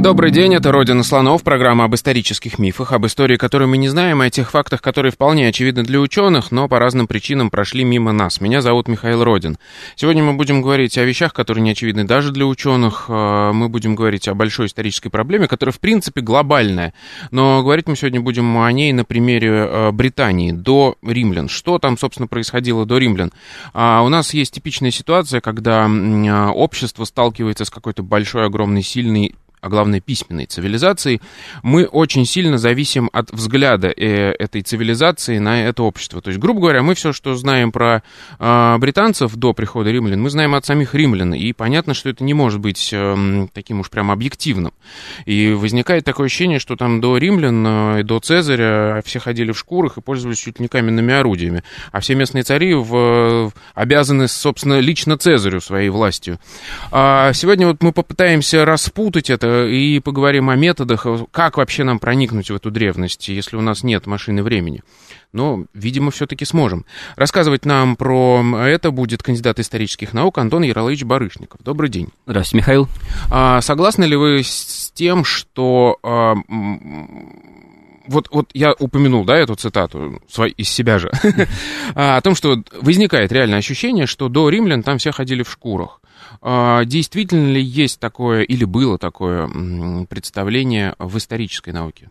Добрый день, это «Родина слонов», программа об исторических мифах, об истории, которую мы не знаем, и о тех фактах, которые вполне очевидны для ученых, но по разным причинам прошли мимо нас. Меня зовут Михаил Родин. Сегодня мы будем говорить о вещах, которые не очевидны даже для ученых. Э, мы будем говорить о большой исторической проблеме, которая, в принципе, глобальная. Но говорить мы сегодня будем о ней на примере э, Британии до римлян. Что там, собственно, происходило до римлян? А у нас есть типичная ситуация, когда э, общество сталкивается с какой-то большой, огромной, сильной а главное письменной цивилизации, мы очень сильно зависим от взгляда э, этой цивилизации на это общество. То есть, грубо говоря, мы все, что знаем про э, британцев до прихода римлян, мы знаем от самих римлян, и понятно, что это не может быть э, таким уж прям объективным. И возникает такое ощущение, что там до римлян э, и до Цезаря все ходили в шкурах и пользовались чуть ли не каменными орудиями, а все местные цари в, обязаны, собственно, лично Цезарю своей властью. А сегодня вот мы попытаемся распутать это и поговорим о методах, как вообще нам проникнуть в эту древность, если у нас нет машины времени. Но, видимо, все-таки сможем. Рассказывать нам про это будет кандидат исторических наук Антон Ярославович Барышников. Добрый день. Здравствуйте, Михаил. А, согласны ли вы с тем, что... А, вот, вот я упомянул, да, эту цитату свой, из себя же, а, о том, что возникает реальное ощущение, что до римлян там все ходили в шкурах. А, действительно ли есть такое или было такое представление в исторической науке?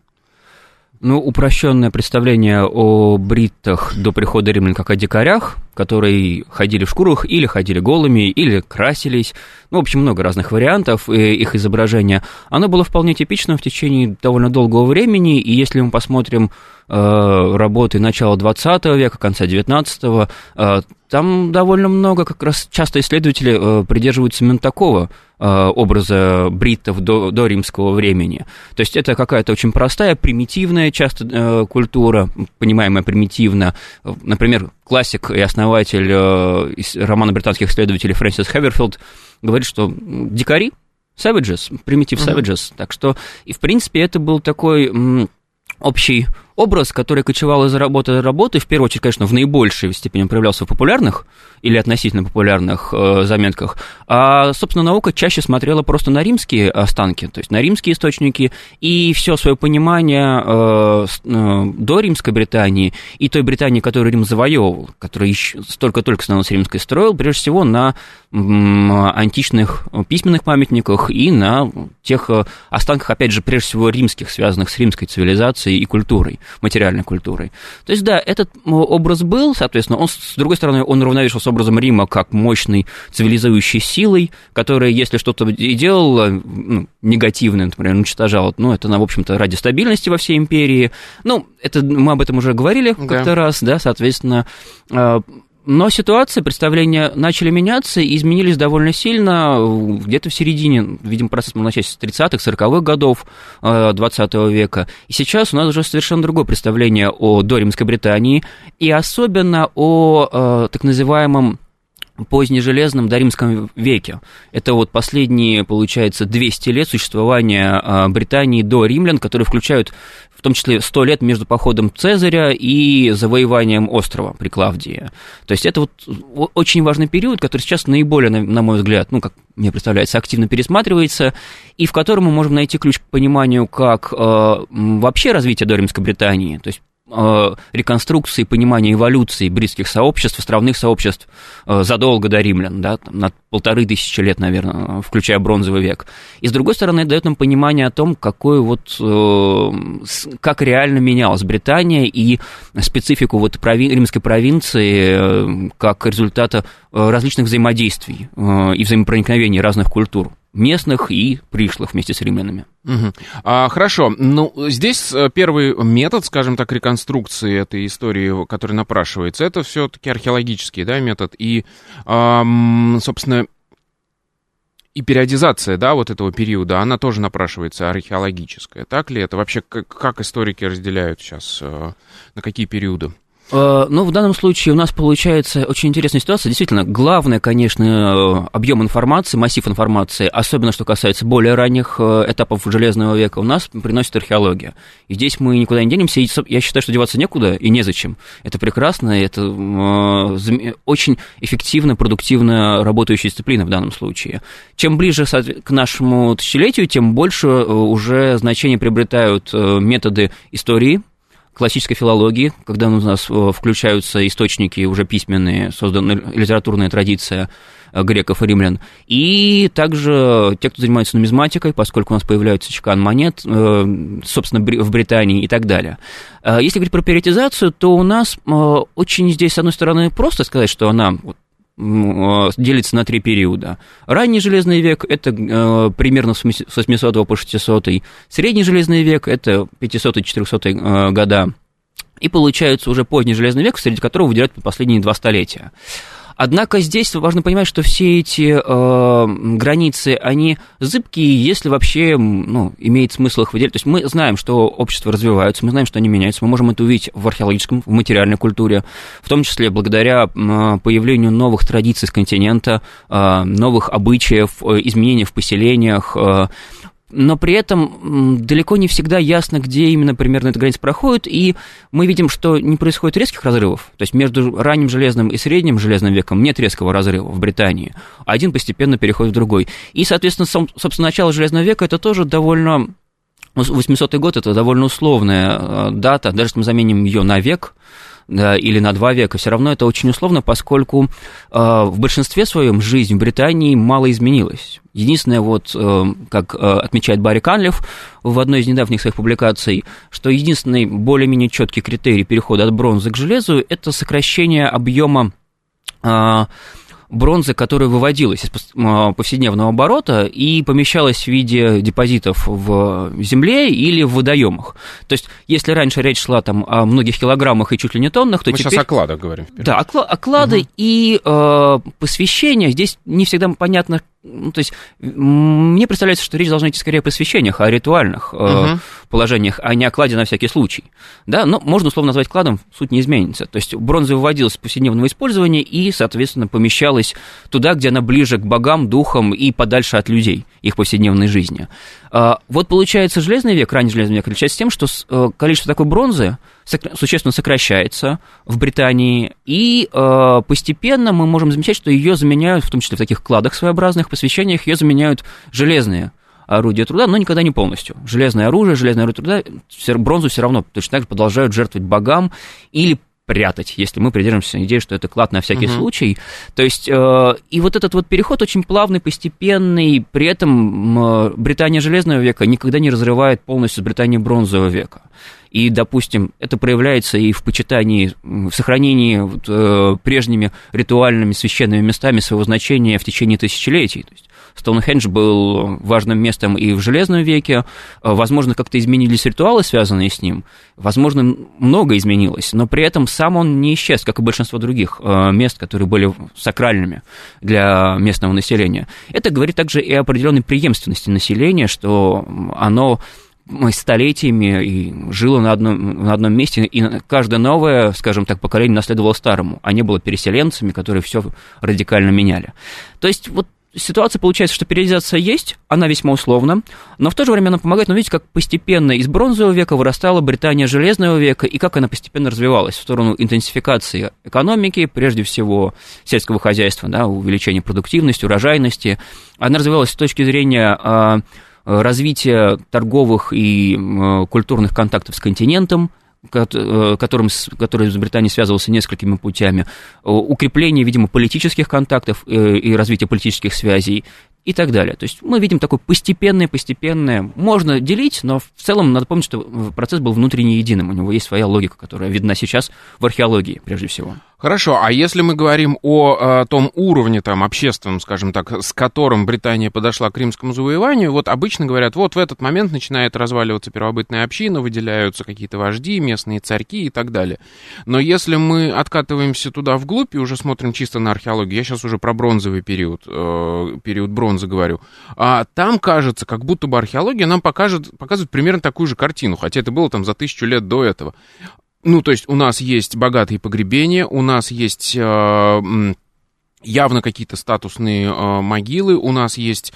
Ну, упрощенное представление о бриттах до прихода римлян как о дикарях, которые ходили в шкурах или ходили голыми, или красились. Ну, в общем, много разных вариантов их изображения. Оно было вполне типичным в течение довольно долгого времени, и если мы посмотрим э, работы начала 20 века, конца 19 э, там довольно много, как раз часто исследователи э, придерживаются именно такого э, образа бриттов до, до римского времени. То есть это какая-то очень простая, примитивная часто э, культура, понимаемая примитивно. Например, классик и основатель романа британских исследователей Фрэнсис Хеверфилд говорит, что дикари, savages, primitive savages. Uh-huh. Так что, и в принципе, это был такой общий образ, который кочевал из работы до работы, в первую очередь, конечно, в наибольшей степени проявлялся в популярных или относительно популярных э, заметках, а, собственно, наука чаще смотрела просто на римские останки, то есть на римские источники, и все свое понимание э, э, до римской Британии и той Британии, которую Рим завоевывал, которая еще только-только становилась римской, строил, прежде всего, на античных письменных памятниках и на тех э, останках, опять же, прежде всего, римских, связанных с римской цивилизацией и культурой материальной культурой. То есть, да, этот образ был, соответственно, он, с другой стороны, он равновешивался образом Рима как мощной цивилизующей силой, которая, если что-то и делала ну, негативное, например, уничтожала, ну, это, в общем-то, ради стабильности во всей империи. Ну, это мы об этом уже говорили да. как-то раз, да, соответственно, а, но ситуация, представления начали меняться и изменились довольно сильно где-то в середине, видимо, процесс мог начать с 30-х, 40-х годов 20 э, века. И сейчас у нас уже совершенно другое представление о доримской Британии и особенно о э, так называемом позднежелезном доримском веке. Это вот последние, получается, 200 лет существования э, Британии до римлян, которые включают в том числе 100 лет между походом Цезаря и завоеванием острова при Клавдии. То есть это вот очень важный период, который сейчас наиболее, на мой взгляд, ну, как мне представляется, активно пересматривается, и в котором мы можем найти ключ к пониманию, как э, вообще развитие Доримской Британии, то есть реконструкции, понимания эволюции бритских сообществ, островных сообществ э, задолго до римлян, да, там, на полторы тысячи лет, наверное, включая бронзовый век. И, с другой стороны, дает нам понимание о том, какой вот, э, как реально менялась Британия и специфику вот прови- римской провинции как результата различных взаимодействий и взаимопроникновений разных культур местных и пришлых вместе с римлянами. Угу. А, хорошо, ну здесь э, первый метод, скажем так, реконструкции этой истории, который напрашивается, это все-таки археологический да, метод. И, эм, собственно, и периодизация, да, вот этого периода, она тоже напрашивается археологическая. Так ли это? Вообще, как, как историки разделяют сейчас, э, на какие периоды? Э, ну, в данном случае у нас получается очень интересная ситуация. Действительно, главное, конечно, объем информации, массив информации, особенно что касается более ранних э, этапов Железного века, у нас приносит археология. И здесь мы никуда не денемся, и я считаю, что деваться некуда и незачем. Это прекрасно, это э, очень эффективно, продуктивно работающая дисциплина в данном случае. Чем ближе к нашему тысячелетию, тем больше уже значение приобретают методы истории, классической филологии, когда у нас э, включаются источники уже письменные, создана литературная традиция э, греков и римлян, и также те, кто занимается нумизматикой, поскольку у нас появляются чекан монет, э, собственно, в Британии и так далее. Если говорить про периодизацию, то у нас очень здесь, с одной стороны, просто сказать, что она делится на три периода. Ранний железный век – это э, примерно с 800 по 600, средний железный век – это 500-400 э, года, и получается уже поздний железный век, среди которого выделяют последние два столетия. Однако здесь важно понимать, что все эти э, границы, они зыбкие, если вообще ну, имеет смысл их выделять. То есть мы знаем, что общество развивается, мы знаем, что они меняются, мы можем это увидеть в археологическом, в материальной культуре, в том числе благодаря появлению новых традиций с континента, э, новых обычаев, э, изменений в поселениях, э, но при этом далеко не всегда ясно, где именно примерно эта граница проходит, и мы видим, что не происходит резких разрывов, то есть между ранним железным и средним железным веком нет резкого разрыва в Британии, один постепенно переходит в другой. И, соответственно, сам, собственно, начало железного века это тоже довольно 800 год это довольно условная э, дата, даже если мы заменим ее на век, да, или на два века, все равно это очень условно, поскольку э, в большинстве своем жизнь в Британии мало изменилась. Единственное, вот, э, как э, отмечает Барри Канлев в одной из недавних своих публикаций, что единственный более-менее четкий критерий перехода от бронзы к железу – это сокращение объема э, бронзы, которая выводилась из повседневного оборота и помещалась в виде депозитов в земле или в водоемах. То есть, если раньше речь шла там о многих килограммах и чуть ли не тоннах, то Мы теперь... сейчас о кладах говорим. Да, оклады угу. и э, посвящения. Здесь не всегда понятно, ну, то есть, мне представляется, что речь должна идти скорее о посвящениях, о ритуальных uh-huh. положениях, а не о кладе на всякий случай. Да, но можно условно назвать кладом, суть не изменится. То есть бронза выводилась в повседневного использования и, соответственно, помещалась туда, где она ближе к богам, духам и подальше от людей, их повседневной жизни. А, вот получается, железный век, ранний железный век отличается тем, что э, количество такой бронзы существенно сокращается в Британии, и э, постепенно мы можем замечать, что ее заменяют, в том числе в таких кладах своеобразных, посвящениях, ее заменяют железные орудия труда, но никогда не полностью. Железное оружие, железное орудие труда, бронзу все равно точно так же продолжают жертвовать богам или прятать, если мы придерживаемся идеи, что это клад на всякий uh-huh. случай. То есть, э, и вот этот вот переход очень плавный, постепенный, при этом э, Британия Железного века никогда не разрывает полностью с Британией Бронзового века. И, допустим, это проявляется и в почитании, в сохранении вот, э, прежними ритуальными священными местами своего значения в течение тысячелетий. То есть Стоунхендж был важным местом и в Железном веке. Возможно, как-то изменились ритуалы, связанные с ним. Возможно, много изменилось, но при этом сам он не исчез, как и большинство других э, мест, которые были сакральными для местного населения. Это говорит также и о определенной преемственности населения, что оно столетиями и жило на одном, на одном месте, и каждое новое, скажем так, поколение наследовало старому, а не было переселенцами, которые все радикально меняли. То есть вот ситуация получается, что периодизация есть, она весьма условна, но в то же время она помогает, но видите, как постепенно из бронзового века вырастала Британия железного века, и как она постепенно развивалась в сторону интенсификации экономики, прежде всего сельского хозяйства, да, увеличения продуктивности, урожайности. Она развивалась с точки зрения а, развития торговых и культурных контактов с континентом, Э, которым, который с Британией связывался несколькими путями, укрепление, видимо, политических контактов э, и развитие политических связей и так далее. То есть мы видим такое постепенное, постепенное. Можно делить, но в целом надо помнить, что процесс был внутренне единым. У него есть своя логика, которая видна сейчас в археологии, прежде всего. Хорошо, а если мы говорим о, о том уровне там общественном, скажем так, с которым Британия подошла к римскому завоеванию, вот обычно говорят, вот в этот момент начинает разваливаться первобытная община, выделяются какие-то вожди, местные царьки и так далее. Но если мы откатываемся туда вглубь и уже смотрим чисто на археологию, я сейчас уже про бронзовый период, э, период бронзы говорю, а там кажется, как будто бы археология нам покажет, показывает примерно такую же картину, хотя это было там за тысячу лет до этого ну, то есть у нас есть богатые погребения, у нас есть э, явно какие-то статусные э, могилы, у нас есть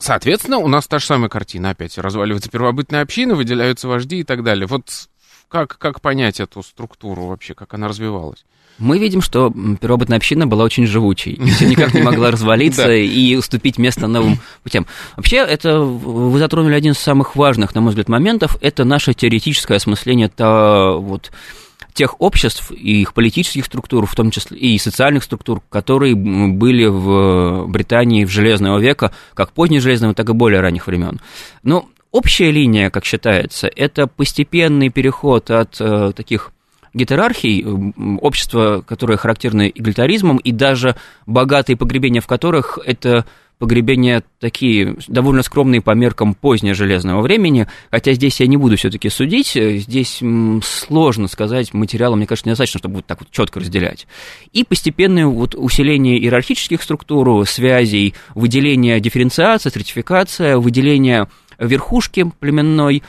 Соответственно, у нас та же самая картина опять. Разваливается первобытная община, выделяются вожди и так далее. Вот как, как понять эту структуру вообще, как она развивалась? Мы видим, что первобытная община была очень живучей, и все никак не могла развалиться и уступить место новым путям. Вообще, это вы затронули один из самых важных, на мой взгляд, моментов, это наше теоретическое осмысление то, вот, тех обществ и их политических структур, в том числе и социальных структур, которые были в Британии в Железного века, как позднего Железного, так и более ранних времен. Но общая линия, как считается, это постепенный переход от э, таких гетерархий, общества, которые характерны эгалитаризмом, и даже богатые погребения, в которых это погребения такие довольно скромные по меркам позднего железного времени, хотя здесь я не буду все-таки судить, здесь сложно сказать, материала, мне кажется, недостаточно, чтобы вот так вот четко разделять. И постепенное вот усиление иерархических структур, связей, выделение дифференциация, стратификация, выделение верхушки племенной,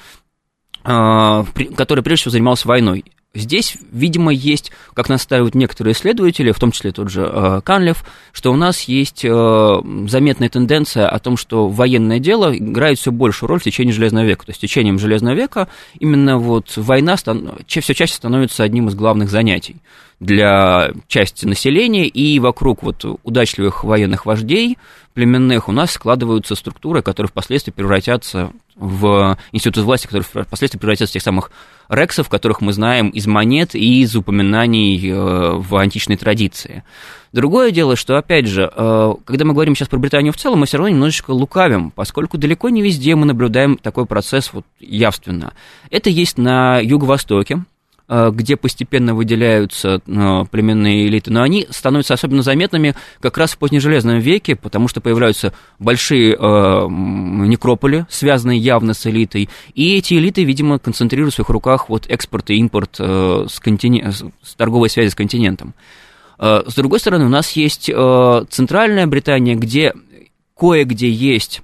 а, который прежде всего занимался войной. Здесь, видимо, есть, как настаивают некоторые исследователи, в том числе тот же э, Канлев, что у нас есть э, заметная тенденция о том, что военное дело играет все большую роль в течение Железного века. То есть, с течением Железного века именно вот война стан- все чаще становится одним из главных занятий для части населения, и вокруг вот удачливых военных вождей племенных у нас складываются структуры, которые впоследствии превратятся в институт власти, которые впоследствии превратятся в тех самых рексов, которых мы знаем из монет и из упоминаний э, в античной традиции. Другое дело, что, опять же, э, когда мы говорим сейчас про Британию в целом, мы все равно немножечко лукавим, поскольку далеко не везде мы наблюдаем такой процесс вот явственно. Это есть на юго-востоке, где постепенно выделяются э, племенные элиты, но они становятся особенно заметными как раз в позднежелезном веке, потому что появляются большие э, некрополи, связанные явно с элитой, и эти элиты, видимо, концентрируют в своих руках вот экспорт и импорт с, континен... с торговой связи с континентом. С другой стороны, у нас есть центральная Британия, где кое-где есть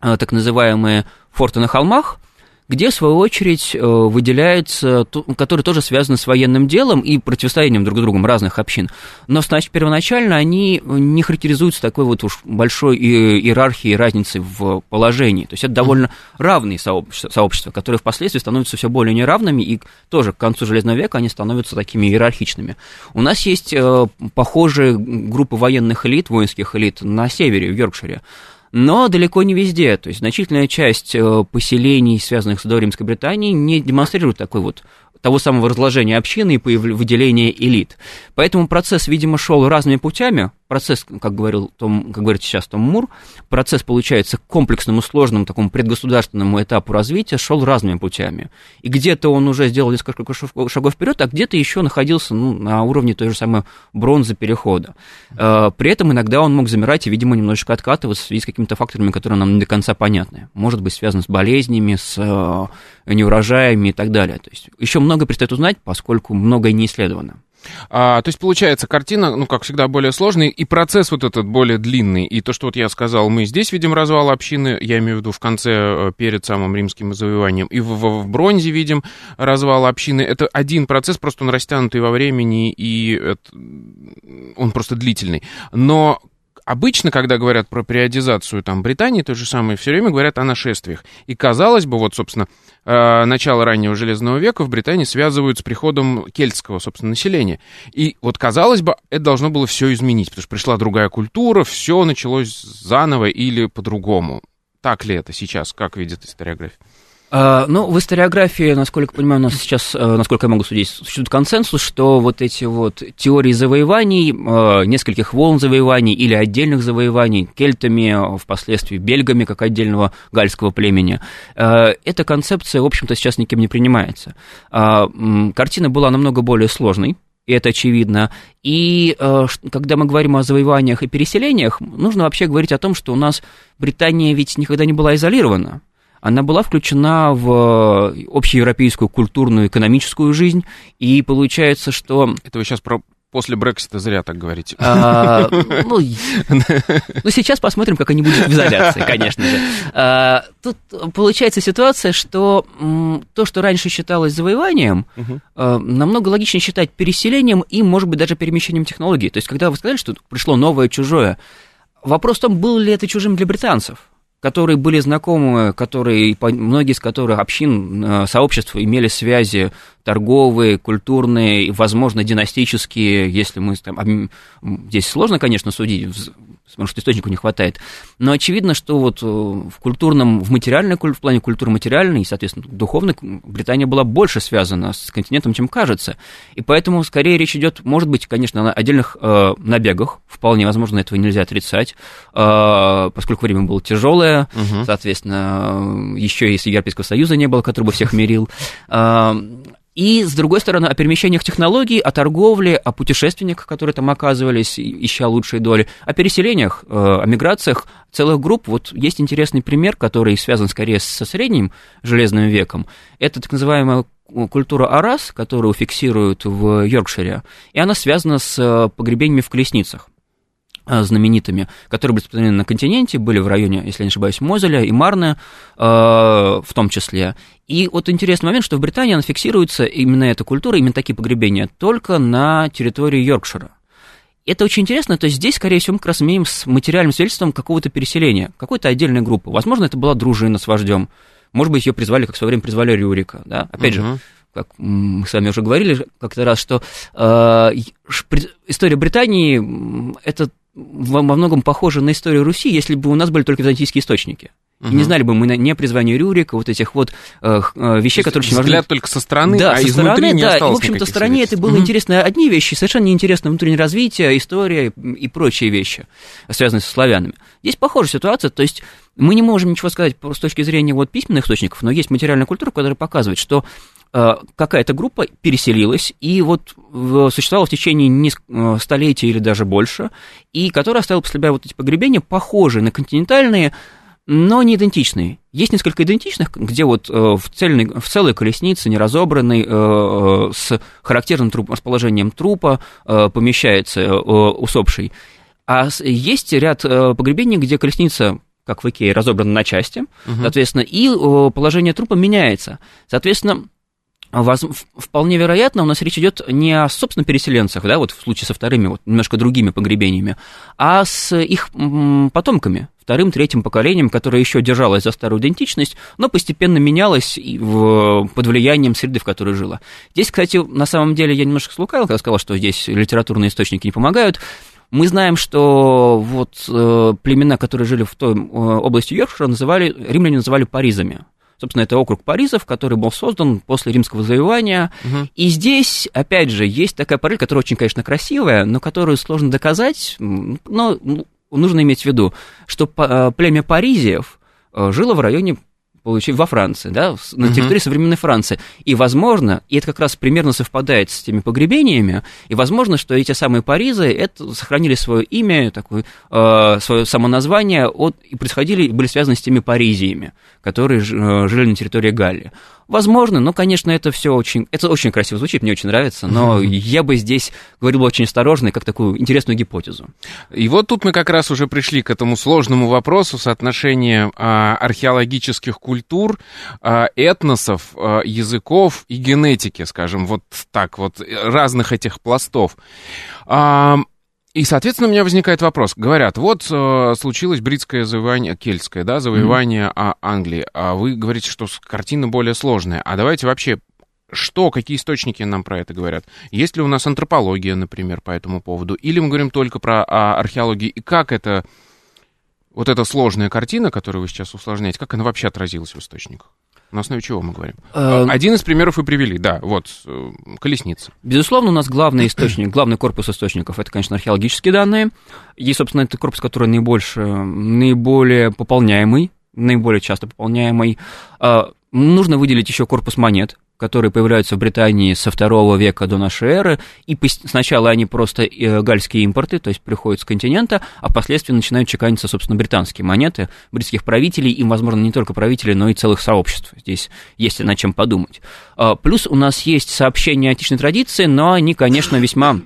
так называемые форты на холмах, где, в свою очередь, э, выделяется, который тоже связан с военным делом и противостоянием друг с другом разных общин. Но, значит, первоначально они не характеризуются такой вот уж большой иерархией разницы в положении. То есть это довольно равные сообщества, сообщества, которые впоследствии становятся все более неравными, и тоже к концу Железного века они становятся такими иерархичными. У нас есть э, похожие группы военных элит, воинских элит на севере, в Йоркшире но далеко не везде. То есть значительная часть э, поселений, связанных с Римской Британией, не демонстрирует такой вот того самого разложения общины и выделения элит. Поэтому процесс, видимо, шел разными путями, процесс, как, говорил Том, как говорит сейчас Том Мур, процесс получается комплексному, сложному, такому предгосударственному этапу развития шел разными путями. И где-то он уже сделал несколько шагов вперед, а где-то еще находился ну, на уровне той же самой бронзы перехода. Э, при этом иногда он мог замирать и, видимо, немножечко откатываться в связи с какими-то факторами, которые нам не до конца понятны. Может быть, связано с болезнями, с э, неурожаями и так далее. То есть еще много предстоит узнать, поскольку многое не исследовано. А, то есть получается картина, ну, как всегда, более сложный, и процесс вот этот более длинный. И то, что вот я сказал, мы здесь видим развал общины, я имею в виду в конце, э, перед самым римским завоеванием, и в, в, в бронзе видим развал общины. Это один процесс, просто он растянутый во времени, и это, он просто длительный. Но обычно, когда говорят про периодизацию там, Британии, то же самое, все время говорят о нашествиях. И казалось бы, вот, собственно, начало раннего Железного века в Британии связывают с приходом кельтского, собственно, населения. И вот, казалось бы, это должно было все изменить, потому что пришла другая культура, все началось заново или по-другому. Так ли это сейчас, как видит историография? А, ну, в историографии, насколько я понимаю, у нас сейчас, э, насколько я могу судить, существует консенсус, что вот эти вот теории завоеваний, э, нескольких волн завоеваний или отдельных завоеваний кельтами, впоследствии бельгами, как отдельного гальского племени, э, эта концепция, в общем-то, сейчас никем не принимается. А, картина была намного более сложной, и это очевидно. И когда мы говорим о завоеваниях и переселениях, нужно вообще говорить о том, что у нас Британия ведь никогда не была изолирована она была включена в э, общеевропейскую культурную экономическую жизнь, и получается, что... Это вы сейчас про после Брексита зря так говорите. А, ну, ну, сейчас посмотрим, как они будут в изоляции, конечно же. А, тут получается ситуация, что то, что раньше считалось завоеванием, угу. намного логичнее считать переселением и, может быть, даже перемещением технологий. То есть, когда вы сказали, что пришло новое чужое, вопрос в том, было ли это чужим для британцев которые были знакомы, которые, многие из которых общин, э, сообществ имели связи торговые, культурные, возможно, династические, если мы там, здесь сложно, конечно, судить, потому что источников не хватает. Но очевидно, что вот э, в культурном, в материальной, в плане культуры материальной и, соответственно, духовной Британия была больше связана с континентом, чем кажется. И поэтому скорее речь идет, может быть, конечно, о отдельных э, набегах. Вполне возможно, этого нельзя отрицать, э, поскольку время было тяжелое, угу. соответственно, еще если Европейского Союза не было, который бы всех мирил. Э, и, с другой стороны, о перемещениях технологий, о торговле, о путешественниках, которые там оказывались, ища лучшие доли, о переселениях, э, о миграциях целых групп. Вот есть интересный пример, который связан скорее со средним железным веком. Это так называемая культура Арас, которую фиксируют в Йоркшире, и она связана с э, погребениями в колесницах. Э, знаменитыми, которые были распространены на континенте, были в районе, если я не ошибаюсь, Мозеля и Марне э, в том числе. И вот интересный момент, что в Британии она фиксируется, именно эта культура, именно такие погребения, только на территории Йоркшира. Это очень интересно, то есть здесь, скорее всего, мы как раз имеем с материальным свидетельством какого-то переселения, какой-то отдельной группы. Возможно, это была дружина с вождем, может быть, ее призвали, как в свое время призвали Рюрика, да, опять угу. же, как мы с вами уже говорили как-то раз, что э, история Британии это во многом похоже на историю Руси, если бы у нас были только византийские источники. Угу. И не знали бы мы не о призвании Рюрика, вот этих вот э, э вещей, которые очень важны. Взгляд только со стороны, да, а со изнутри стороны, не да, осталось и, в общем-то, стороне это было угу. интересно одни вещи, совершенно неинтересно внутреннее развитие, история и прочие вещи, связанные со славянами. Здесь похожая ситуация, то есть мы не можем ничего сказать с точки зрения вот письменных источников, но есть материальная культура, которая показывает, что какая-то группа переселилась и вот существовала в течение э, столетий или даже больше, и которая оставила после себя вот эти погребения, похожие на континентальные, но не идентичные. Есть несколько идентичных, где вот э, в, цельной, в целой колеснице, не разобранной, с характерным труп, расположением трупа помещается усопший. А есть ряд погребений, где колесница как в Икее, разобрана на части, угу. соответственно, и положение трупа меняется. Соответственно, вполне вероятно, у нас речь идет не о, собственно, переселенцах, да, вот в случае со вторыми, вот немножко другими погребениями, а с их потомками, вторым, третьим поколением, которое еще держалось за старую идентичность, но постепенно менялось под влиянием среды, в которой жило. Здесь, кстати, на самом деле я немножко слукавил, когда сказал, что здесь литературные источники не помогают. Мы знаем, что вот э, племена, которые жили в той э, области Йоркшира, называли, римляне называли паризами. Собственно, это округ Паризов, который был создан после римского завоевания. Угу. И здесь, опять же, есть такая параллель, которая очень, конечно, красивая, но которую сложно доказать. Но ну, нужно иметь в виду, что э, племя Паризиев э, жило в районе получили во Франции, да, на территории uh-huh. современной Франции. И, возможно, и это как раз примерно совпадает с теми погребениями, и, возможно, что эти самые Паризы это, сохранили свое имя, такое, э, свое самоназвание от, и происходили, были связаны с теми Паризиями, которые э, жили на территории Галлии. Возможно, но, конечно, это все очень, это очень красиво звучит, мне очень нравится, но mm-hmm. я бы здесь говорил очень осторожно, как такую интересную гипотезу. И вот тут мы как раз уже пришли к этому сложному вопросу соотношения а, археологических культур, а, этносов, а, языков и генетики, скажем, вот так вот, разных этих пластов. А, и, соответственно, у меня возникает вопрос. Говорят, вот э, случилось бритское завоевание, кельтское, да, завоевание mm-hmm. Англии, а вы говорите, что картина более сложная. А давайте вообще что, какие источники нам про это говорят? Есть ли у нас антропология, например, по этому поводу? Или мы говорим только про а, археологию? И как это, вот эта сложная картина, которую вы сейчас усложняете, как она вообще отразилась в источниках? На основе чего мы говорим? Э, Один из примеров вы привели, да, вот, э, колесница. Безусловно, у нас главный источник, главный корпус источников, это, конечно, археологические данные. И, собственно, это корпус, который наибольше, наиболее пополняемый, наиболее часто пополняемый. Э, нужно выделить еще корпус монет, которые появляются в Британии со второго века до нашей эры, и сначала они просто э, гальские импорты, то есть приходят с континента, а впоследствии начинают чеканиться, собственно, британские монеты бритских правителей, и, возможно, не только правителей, но и целых сообществ. Здесь есть над чем подумать. А, плюс у нас есть сообщения античной традиции, но они, конечно, весьма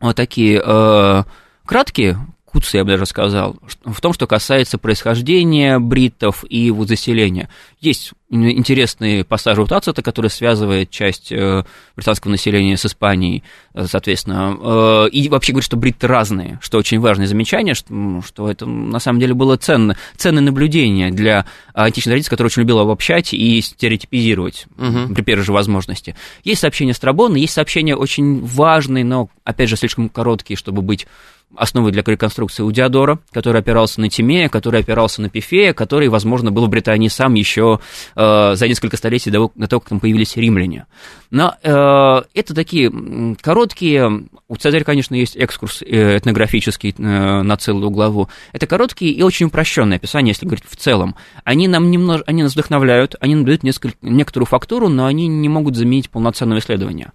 вот такие э, краткие, куцы, я бы даже сказал, в том, что касается происхождения бриттов и вот заселения. Есть интересные пассажи у Тацита, который связывает часть э, британского населения с Испанией, э, соответственно, э, и вообще говорит, что бритты разные, что очень важное замечание, что, что это на самом деле было ценно, ценное наблюдение для античной традиции, которая очень любила обобщать и стереотипизировать угу. при первой же возможности. Есть сообщения Страбона, есть сообщения очень важные, но, опять же, слишком короткие, чтобы быть основой для реконструкции у Диодора, который опирался на Тимея, который опирался на Пифея, который, возможно, был в Британии сам еще э, за несколько столетий до, того, как там появились римляне. Но э, это такие короткие, у Цезаря, конечно, есть экскурс э, этнографический э, на целую главу, это короткие и очень упрощенные описания, если говорить в целом. Они нам немного, они нас вдохновляют, они нам дают несколько, некоторую фактуру, но они не могут заменить полноценного исследования.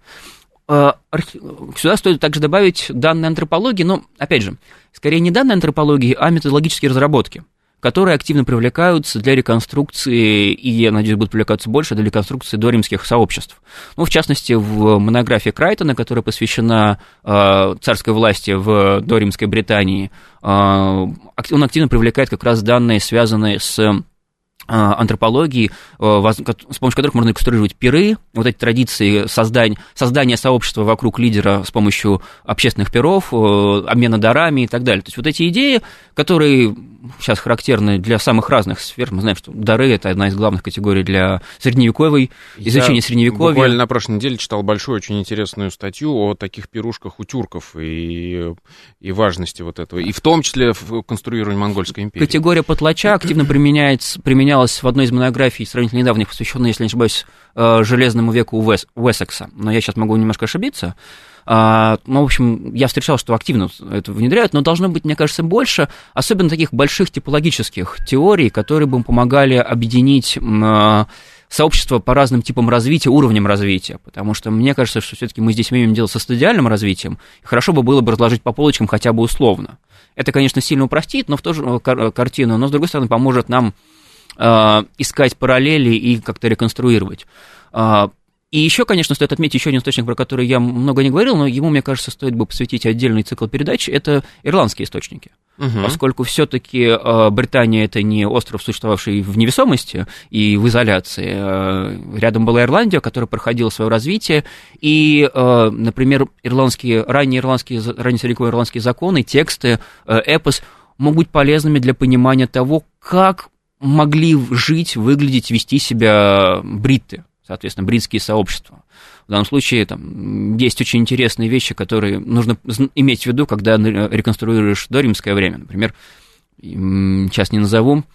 Э, сюда стоит также добавить данные антропологии, но, опять же, скорее не данные антропологии, а методологические разработки, которые активно привлекаются для реконструкции, и, я надеюсь, будут привлекаться больше для реконструкции доримских сообществ. Ну, в частности, в монографии Крайтона, которая посвящена э, царской власти в доримской Британии, э, он активно привлекает как раз данные, связанные с а, антропологии, э, с помощью которых можно реконструировать пиры, вот эти традиции создания, создания сообщества вокруг лидера с помощью общественных пиров, э, обмена дарами и так далее. То есть вот эти идеи, которые сейчас характерны для самых разных сфер. Мы знаем, что дары – это одна из главных категорий для средневековой, изучения Я средневековья. буквально на прошлой неделе читал большую, очень интересную статью о таких пирушках у тюрков и, и важности вот этого, и в том числе в конструировании монгольской империи. Категория потлача активно применяется, применялась в одной из монографий сравнительно недавних, посвященной, если не ошибаюсь, э, Железному веку Уэс, Уэссекса. Но я сейчас могу немножко ошибиться. А, ну, в общем, я встречал, что активно это внедряют, но должно быть, мне кажется, больше, особенно таких больших типологических теорий, которые бы помогали объединить а, сообщество по разным типам развития, уровням развития, потому что мне кажется, что все-таки мы здесь имеем дело со стадиальным развитием, и хорошо бы было бы разложить по полочкам хотя бы условно. Это, конечно, сильно упростит, но в ту же э, картину, но, с другой стороны, поможет нам э, искать параллели и как-то реконструировать. И еще, конечно, стоит отметить еще один источник, про который я много не говорил, но ему, мне кажется, стоит бы посвятить отдельный цикл передач. Это ирландские источники. Угу. Поскольку все-таки э, Британия это не остров, существовавший в невесомости и в изоляции. Э, рядом была Ирландия, которая проходила свое развитие. И, э, например, ирландские, ранние ирландские, ранние средневековые ирландские законы, тексты, эпос могут быть полезными для понимания того, как могли жить, выглядеть, вести себя бритты соответственно, бритские сообщества. В данном случае там, есть очень интересные вещи, которые нужно иметь в виду, когда реконструируешь доримское время. Например, сейчас не назову,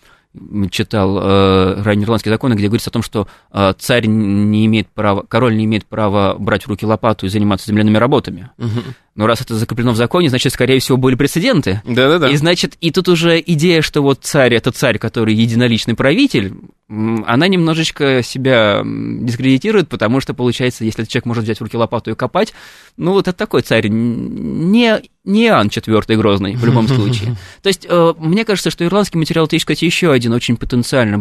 читал э, раннеирландские законы, где говорится о том, что э, царь не имеет права, король не имеет права брать в руки лопату и заниматься земляными работами. Угу. Но раз это закреплено в законе, значит, скорее всего, были прецеденты. Да-да-да. И значит, и тут уже идея, что вот царь это царь, который единоличный правитель, она немножечко себя дискредитирует, потому что, получается, если человек может взять в руки лопату и копать, ну, вот это такой царь, не, не Иоанн IV Грозный, в любом случае. То есть, э, мне кажется, что ирландский материал, это, кстати, еще один очень потенциально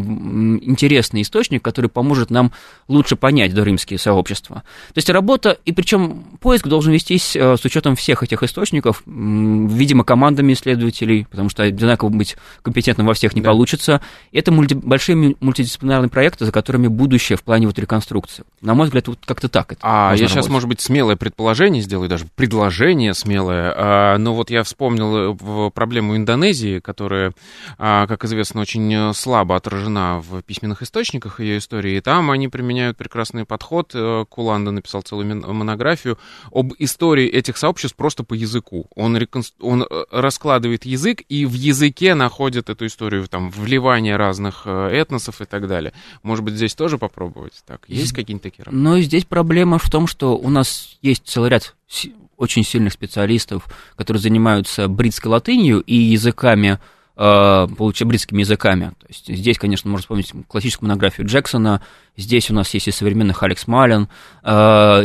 интересный источник, который поможет нам лучше понять доримские сообщества. То есть, работа, и причем поиск должен вестись э, с учетом всех этих источников, видимо, командами исследователей, потому что одинаково быть компетентным во всех не да. получится. Это мульти, большие мультидисциплинарные проекты, за которыми будущее в плане вот реконструкции. На мой взгляд, вот как-то так это А я сейчас, может быть, смелое предположение сделаю, даже предложение смелое. А, но вот я вспомнил э, проблему Индонезии, которая, а, как известно, очень э, слабо отражена в письменных источниках ее истории. И там они применяют прекрасный подход. Э, Куланда написал целую монографию об истории этих сообществ просто по языку. Он, реконст... он раскладывает язык и в языке находит эту историю, там, вливание разных этносов и так далее. Может быть, здесь тоже попробовать? Так, есть какие-нибудь такие работы? Но здесь проблема в том, что у нас есть целый ряд очень сильных специалистов, которые занимаются бритской латынью и языками, э, бритскими языками. То есть здесь, конечно, можно вспомнить классическую монографию Джексона, здесь у нас есть и современных Алекс Малин, э,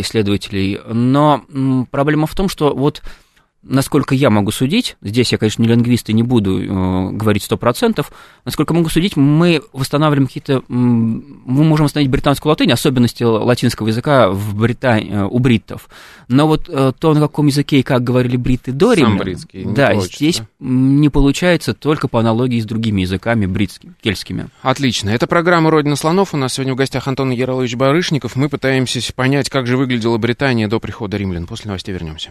исследователей, но проблема в том, что вот насколько я могу судить, здесь я, конечно, не лингвист и не буду э, говорить сто процентов, насколько могу судить, мы восстанавливаем какие-то, мы можем восстановить британскую латынь, особенности латинского языка в Британии, э, у бриттов. Но вот э, то, на каком языке и как говорили бритты до Рима, бритский, да, здесь не получается только по аналогии с другими языками бритскими, кельтскими. Отлично. Это программа «Родина слонов». У нас сегодня в гостях Антон Ярович Барышников. Мы пытаемся понять, как же выглядела Британия до прихода римлян. После новостей вернемся.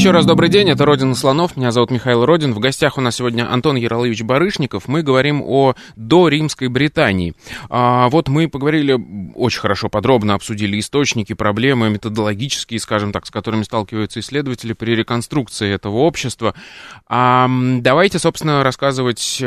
Еще раз добрый день, это «Родина слонов», меня зовут Михаил Родин. В гостях у нас сегодня Антон Яролович Барышников. Мы говорим о доримской Британии. А, вот мы поговорили, очень хорошо, подробно обсудили источники, проблемы методологические, скажем так, с которыми сталкиваются исследователи при реконструкции этого общества. А, давайте, собственно, рассказывать,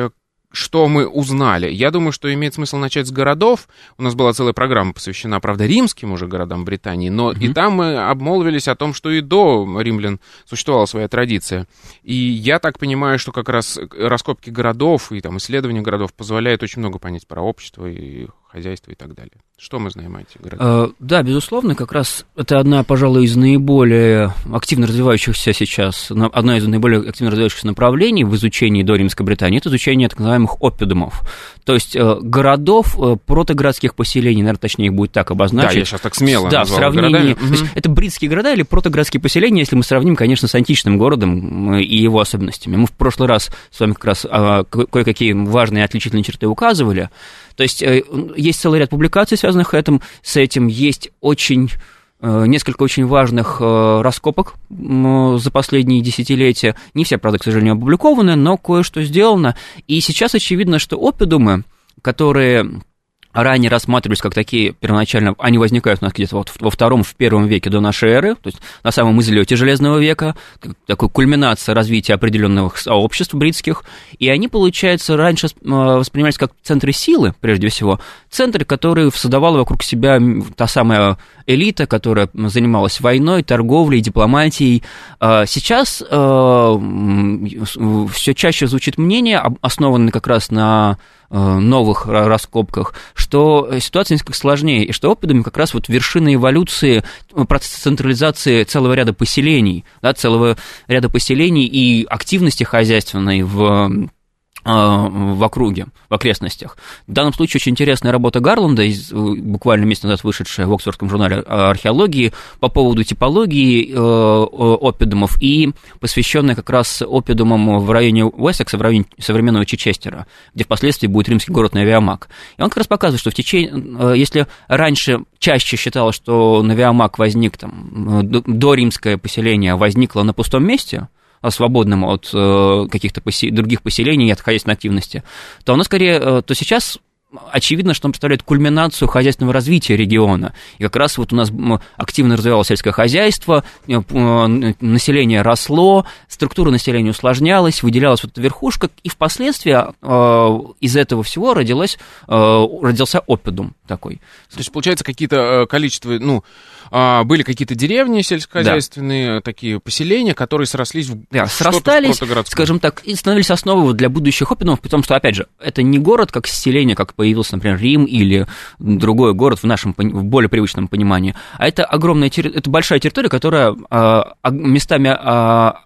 что мы узнали? Я думаю, что имеет смысл начать с городов. У нас была целая программа посвящена, правда, римским уже городам Британии, но mm-hmm. и там мы обмолвились о том, что и до римлян существовала своя традиция. И я так понимаю, что как раз раскопки городов и там исследования городов позволяют очень много понять про общество и хозяйство и так далее. Что мы знаем о этих городах? Э, да, безусловно, как раз это одна, пожалуй, из наиболее активно развивающихся сейчас, одна из наиболее активно развивающихся направлений в изучении до Римской Британии, это изучение так называемых оппидумов. То есть э, городов, э, протогородских поселений, наверное, точнее их будет так обозначить. Да, я сейчас так смело Да, в сравнении... То есть это бритские города или протогородские поселения, если мы сравним, конечно, с античным городом и его особенностями. Мы в прошлый раз с вами как раз а, кое-какие важные отличительные черты указывали. То есть есть целый ряд публикаций, связанных этим, с этим. Есть очень э, несколько очень важных э, раскопок за последние десятилетия. Не все, правда, к сожалению, опубликованы, но кое-что сделано. И сейчас очевидно, что опидумы, которые ранее рассматривались как такие первоначально, они возникают у нас где-то вот во втором, в первом веке до нашей эры, то есть на самом излете Железного века, такой кульминация развития определенных сообществ бритских, и они, получается, раньше воспринимались как центры силы, прежде всего, центры, которые создавала вокруг себя та самая элита, которая занималась войной, торговлей, дипломатией. А сейчас э, все чаще звучит мнение, основанное как раз на Э, новых раскопках, что ситуация несколько сложнее, и что опытами как раз вот вершина эволюции, процесса централизации целого ряда поселений, да, целого ряда поселений и активности хозяйственной в а, в округе, в окрестностях. В данном случае очень интересная работа Гарланда, из, э, буквально месяц назад вышедшая в Оксфордском журнале археологии, по поводу типологии э, опидумов и посвященная как раз опидумам в районе Уэссекса, в районе современного Чечестера, где впоследствии будет римский город Навиамак. И он как раз показывает, что в течение, э, если раньше чаще считалось, что Навиамак возник, там, до римское поселение возникло на пустом месте, свободным от э, каких-то посе- других поселений и от хозяйственной активности, то оно скорее, э, то сейчас очевидно, что он представляет кульминацию хозяйственного развития региона. И как раз вот у нас активно развивалось сельское хозяйство, э, население росло, структура населения усложнялась, выделялась вот эта верхушка, и впоследствии из этого всего родилось, родился опидум такой. То есть, получается, какие-то количество, ну, а, были какие-то деревни сельскохозяйственные, да. такие поселения, которые срослись в да, срастались, скажем так, и становились основой для будущих опитов, потому что, опять же, это не город как селение, как появился, например, Рим или другой город в нашем в более привычном понимании, а это огромная это большая территория, которая а, местами а,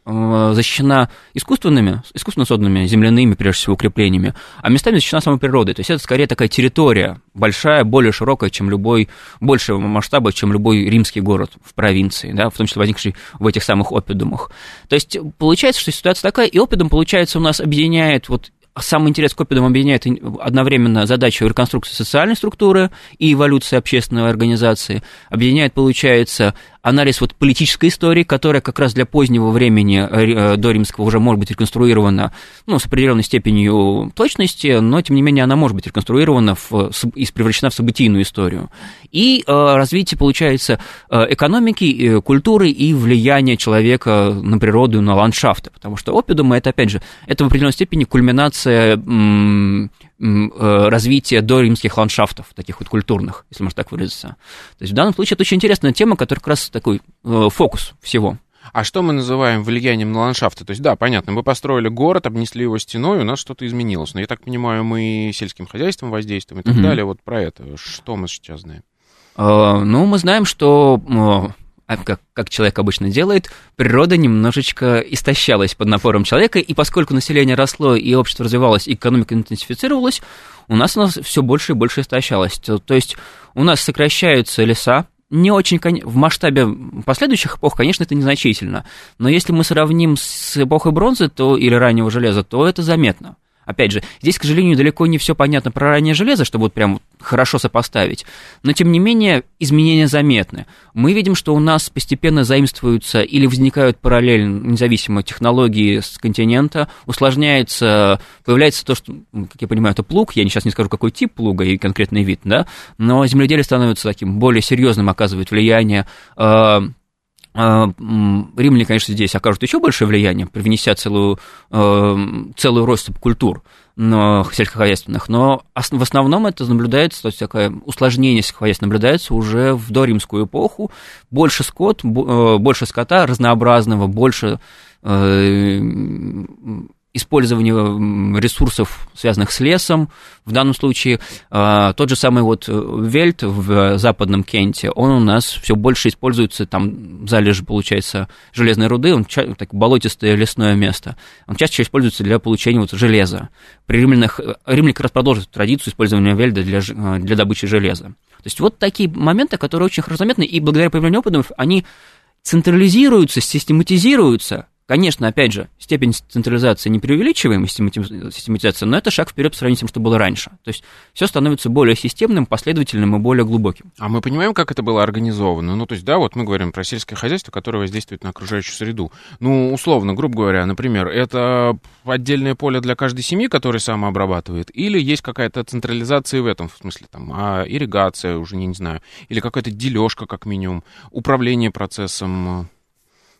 защищена искусственными, искусственно созданными земляными, прежде всего, укреплениями, а местами защищена самой природой. То есть это скорее такая территория большая, более широкая, чем любой, большего масштаба, чем любой римский город в провинции, да, в том числе возникший в этих самых опидумах. То есть получается, что ситуация такая, и опидум, получается, у нас объединяет вот Самый интерес к опидам объединяет одновременно задачу реконструкции социальной структуры и эволюции общественной организации. Объединяет, получается, анализ вот политической истории, которая как раз для позднего времени э, до римского уже может быть реконструирована ну, с определенной степенью точности, но тем не менее она может быть реконструирована в, и превращена в событийную историю. И э, развитие, получается, э, экономики, э, культуры и влияние человека на природу, на ландшафты, потому что опидум это, опять же, это в определенной степени кульминация Э, развития до римских ландшафтов, таких вот культурных, если можно так выразиться. То есть в данном случае это очень интересная тема, которая как раз такой э, фокус всего. А что мы называем влиянием на ландшафты? То есть, да, понятно, мы построили город, обнесли его стеной, у нас что-то изменилось. Но я так понимаю, мы сельским хозяйством воздействуем и так угу. далее. Вот про это. Что мы сейчас знаем? Uh, ну, мы знаем, что а как, как человек обычно делает, природа немножечко истощалась под напором человека, и поскольку население росло, и общество развивалось, и экономика интенсифицировалась, у нас оно все больше и больше истощалось. То, то есть у нас сокращаются леса, не очень в масштабе последующих эпох, конечно, это незначительно. Но если мы сравним с эпохой бронзы то, или раннего железа, то это заметно. Опять же, здесь, к сожалению, далеко не все понятно про раннее железо, чтобы вот прям хорошо сопоставить. Но, тем не менее, изменения заметны. Мы видим, что у нас постепенно заимствуются или возникают параллельно независимые технологии с континента, усложняется, появляется то, что, как я понимаю, это плуг, я сейчас не скажу, какой тип плуга и конкретный вид, да, но земледелие становится таким более серьезным, оказывает влияние, а, римляне, конечно, здесь окажут еще большее влияние, привнеся целую, э, целую россыпь культур но, сельскохозяйственных, но в основном это наблюдается, то есть такое усложнение сельскохозяйства наблюдается уже в доримскую эпоху. Больше скот, э, больше скота разнообразного, больше э, использованию ресурсов, связанных с лесом. В данном случае а, тот же самый вот э, вельт в западном Кенте, он у нас все больше используется, там залежи, получается, железной руды, он так, болотистое лесное место. Он чаще используется для получения вот железа. При римлянах, э, римляне как раз продолжат традицию использования вельда для, э, для добычи железа. То есть вот такие моменты, которые очень хорошо заметны, и благодаря появлению опытов они централизируются, систематизируются, Конечно, опять же, степень централизации не преувеличиваем, систематизация, но это шаг вперед по сравнению с тем, что было раньше. То есть все становится более системным, последовательным и более глубоким. А мы понимаем, как это было организовано? Ну, то есть, да, вот мы говорим про сельское хозяйство, которое воздействует на окружающую среду. Ну, условно, грубо говоря, например, это отдельное поле для каждой семьи, которое самообрабатывает, или есть какая-то централизация в этом, в смысле, там, а ирригация, уже не, не знаю, или какая-то дележка, как минимум, управление процессом э,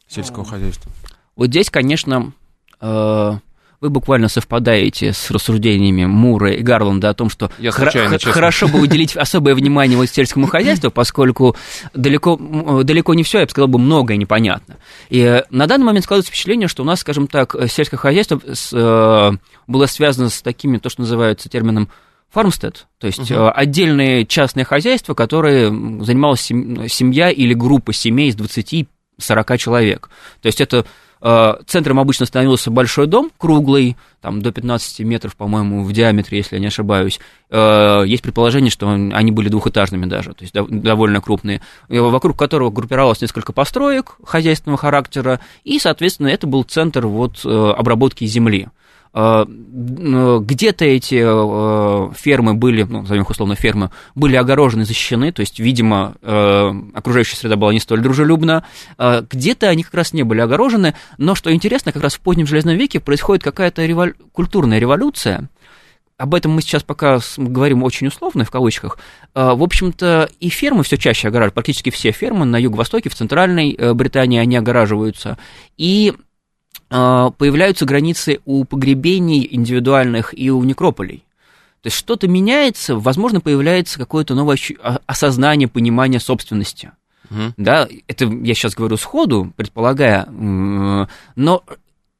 сельского хозяйства? Вот здесь, конечно, э, вы буквально совпадаете с рассуждениями Мура и Гарланда о том, что Я случайно, хра- хорошо бы уделить особое внимание вот сельскому хозяйству, поскольку далеко, далеко не все, я бы сказал, бы многое непонятно. И э, на данный момент складывается впечатление, что у нас, скажем так, сельское хозяйство с, э, было связано с такими, то, что называется термином фармстед, то есть uh-huh. отдельные частные хозяйства, которые занималась семья или группа семей из 20-40 человек. То есть это Э, центром обычно становился большой дом, круглый, там до 15 метров, по-моему, в диаметре, если я не ошибаюсь. Э, есть предположение, что они были двухэтажными даже, то есть довольно крупные, вокруг которого группировалось несколько построек хозяйственного характера, и, соответственно, это был центр вот э, обработки земли. А, где-то эти э, фермы были, ну, назовем их условно фермы, были огорожены, защищены, то есть, видимо, э, окружающая среда была не столь дружелюбна. А, где-то они как раз не были огорожены, но, что интересно, как раз в позднем Железном веке происходит какая-то револю... культурная революция, об этом мы сейчас пока говорим очень условно, в кавычках. А, в общем-то, и фермы все чаще огораживают, практически все фермы на юго-востоке, в центральной э, Британии они огораживаются. И появляются границы у погребений индивидуальных и у некрополей. То есть что-то меняется, возможно, появляется какое-то новое осознание, понимание собственности. Угу. Да, это я сейчас говорю сходу, предполагая, но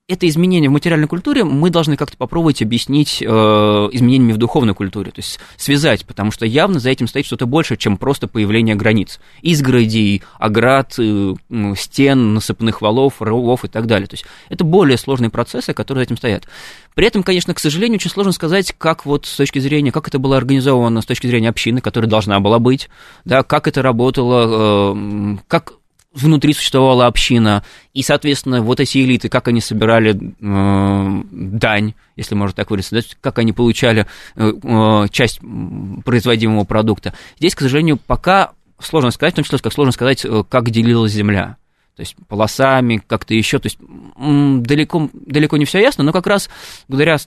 это изменение в материальной культуре мы должны как-то попробовать объяснить э, изменениями в духовной культуре, то есть связать, потому что явно за этим стоит что-то больше, чем просто появление границ, изгородей, оград, э, стен, насыпных валов, рвов и так далее. То есть это более сложные процессы, которые за этим стоят. При этом, конечно, к сожалению, очень сложно сказать, как вот с точки зрения, как это было организовано с точки зрения общины, которая должна была быть, да, как это работало, э, как внутри существовала община, и, соответственно, вот эти элиты, как они собирали э, дань, если можно так выразиться, да, как они получали э, э, часть производимого продукта. Здесь, к сожалению, пока сложно сказать, в том числе, как сложно сказать, э, как делилась земля. То есть полосами, как-то еще, то есть далеко, далеко не все ясно, но как раз благодаря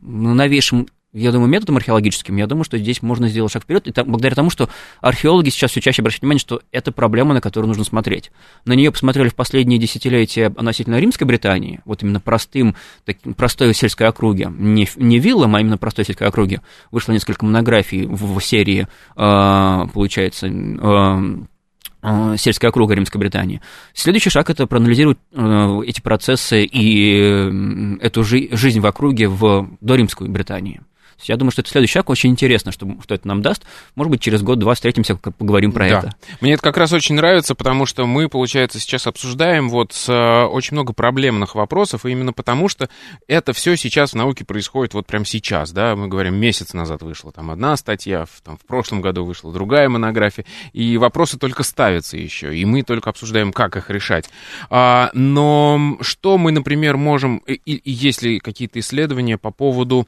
новейшим я думаю, методом археологическим, я думаю, что здесь можно сделать шаг вперед, и там, благодаря тому, что археологи сейчас все чаще обращают внимание, что это проблема, на которую нужно смотреть. На нее посмотрели в последние десятилетия относительно Римской Британии, вот именно простым, так, простой сельской округе, не, не виллам, а именно простой сельской округе. Вышло несколько монографий в, в серии, э, получается, э, сельская округа Римской Британии. Следующий шаг – это проанализировать э, эти процессы и эту жизнь в округе в доримской Британии. Я думаю, что это следующий шаг очень интересно, что, что это нам даст. Может быть, через год-два встретимся, поговорим про да. это. Мне это как раз очень нравится, потому что мы, получается, сейчас обсуждаем вот э, очень много проблемных вопросов, и именно потому что это все сейчас в науке происходит вот прямо сейчас, да, мы говорим, месяц назад вышла там одна статья, в, там, в прошлом году вышла другая монография, и вопросы только ставятся еще, и мы только обсуждаем, как их решать. А, но что мы, например, можем, и, и есть ли какие-то исследования по поводу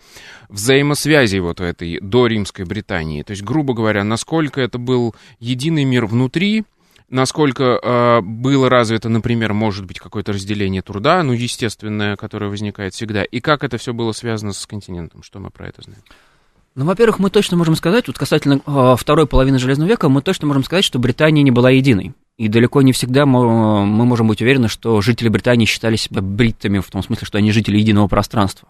взаимосвязи связей вот этой до римской Британии. То есть, грубо говоря, насколько это был единый мир внутри, насколько э, было развито, например, может быть, какое-то разделение труда, ну, естественное, которое возникает всегда, и как это все было связано с континентом, что мы про это знаем? Ну, во-первых, мы точно можем сказать, вот касательно э, второй половины Железного века, мы точно можем сказать, что Британия не была единой. И далеко не всегда мы, мы можем быть уверены, что жители Британии считали себя бриттами, в том смысле, что они жители единого пространства.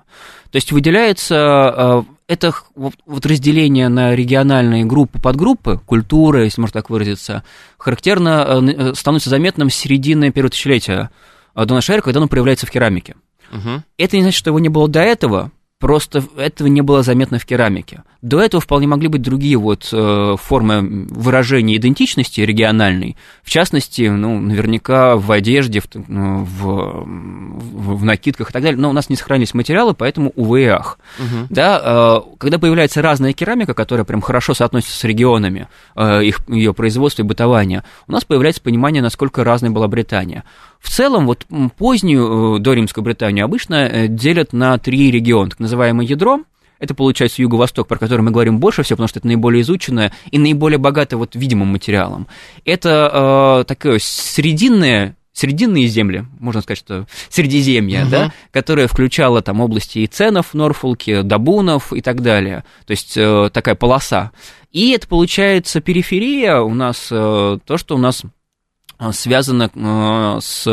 То есть выделяется э, это вот разделение на региональные группы, подгруппы, культуры, если можно так выразиться, характерно э, э, становится заметным с середины первого тысячелетия до нашей эры, когда оно проявляется в керамике. Угу. Это не значит, что его не было до этого, Просто этого не было заметно в керамике. До этого вполне могли быть другие вот э, формы выражения идентичности региональной. В частности, ну, наверняка в одежде, в, ну, в, в, в накидках и так далее. Но у нас не сохранились материалы, поэтому увы и ах. Угу. Да, э, когда появляется разная керамика, которая прям хорошо соотносится с регионами, э, их, ее производства и бытования, у нас появляется понимание, насколько разной была Британия. В целом, вот позднюю э, доримскую Британию обычно э, делят на три региона, так называемое ядро, это получается юго-восток, про который мы говорим больше всего, потому что это наиболее изученное и наиболее богатое вот видимым материалом. Это э, такое срединное срединные земли, можно сказать, что Средиземье, угу. да, которое включало там области и ценов в Норфолке, Дабунов и так далее, то есть э, такая полоса. И это получается периферия у нас, э, то, что у нас связано а, с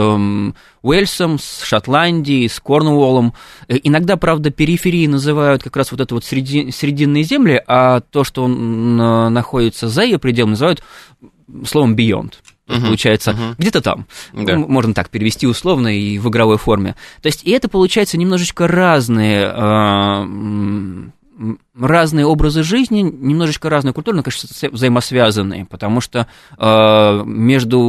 Уэльсом, с Шотландией, с Корнуоллом. Э, иногда, правда, периферии называют как раз вот это вот среди, срединные земли, а то, что находится за ее пределами, называют словом beyond. Uh-huh, получается, uh-huh. где-то там. Да. Можно так перевести условно и в игровой форме. То есть, и это получается немножечко разные разные образы жизни, немножечко разные культуры, но, конечно, взаимосвязанные, потому что э, между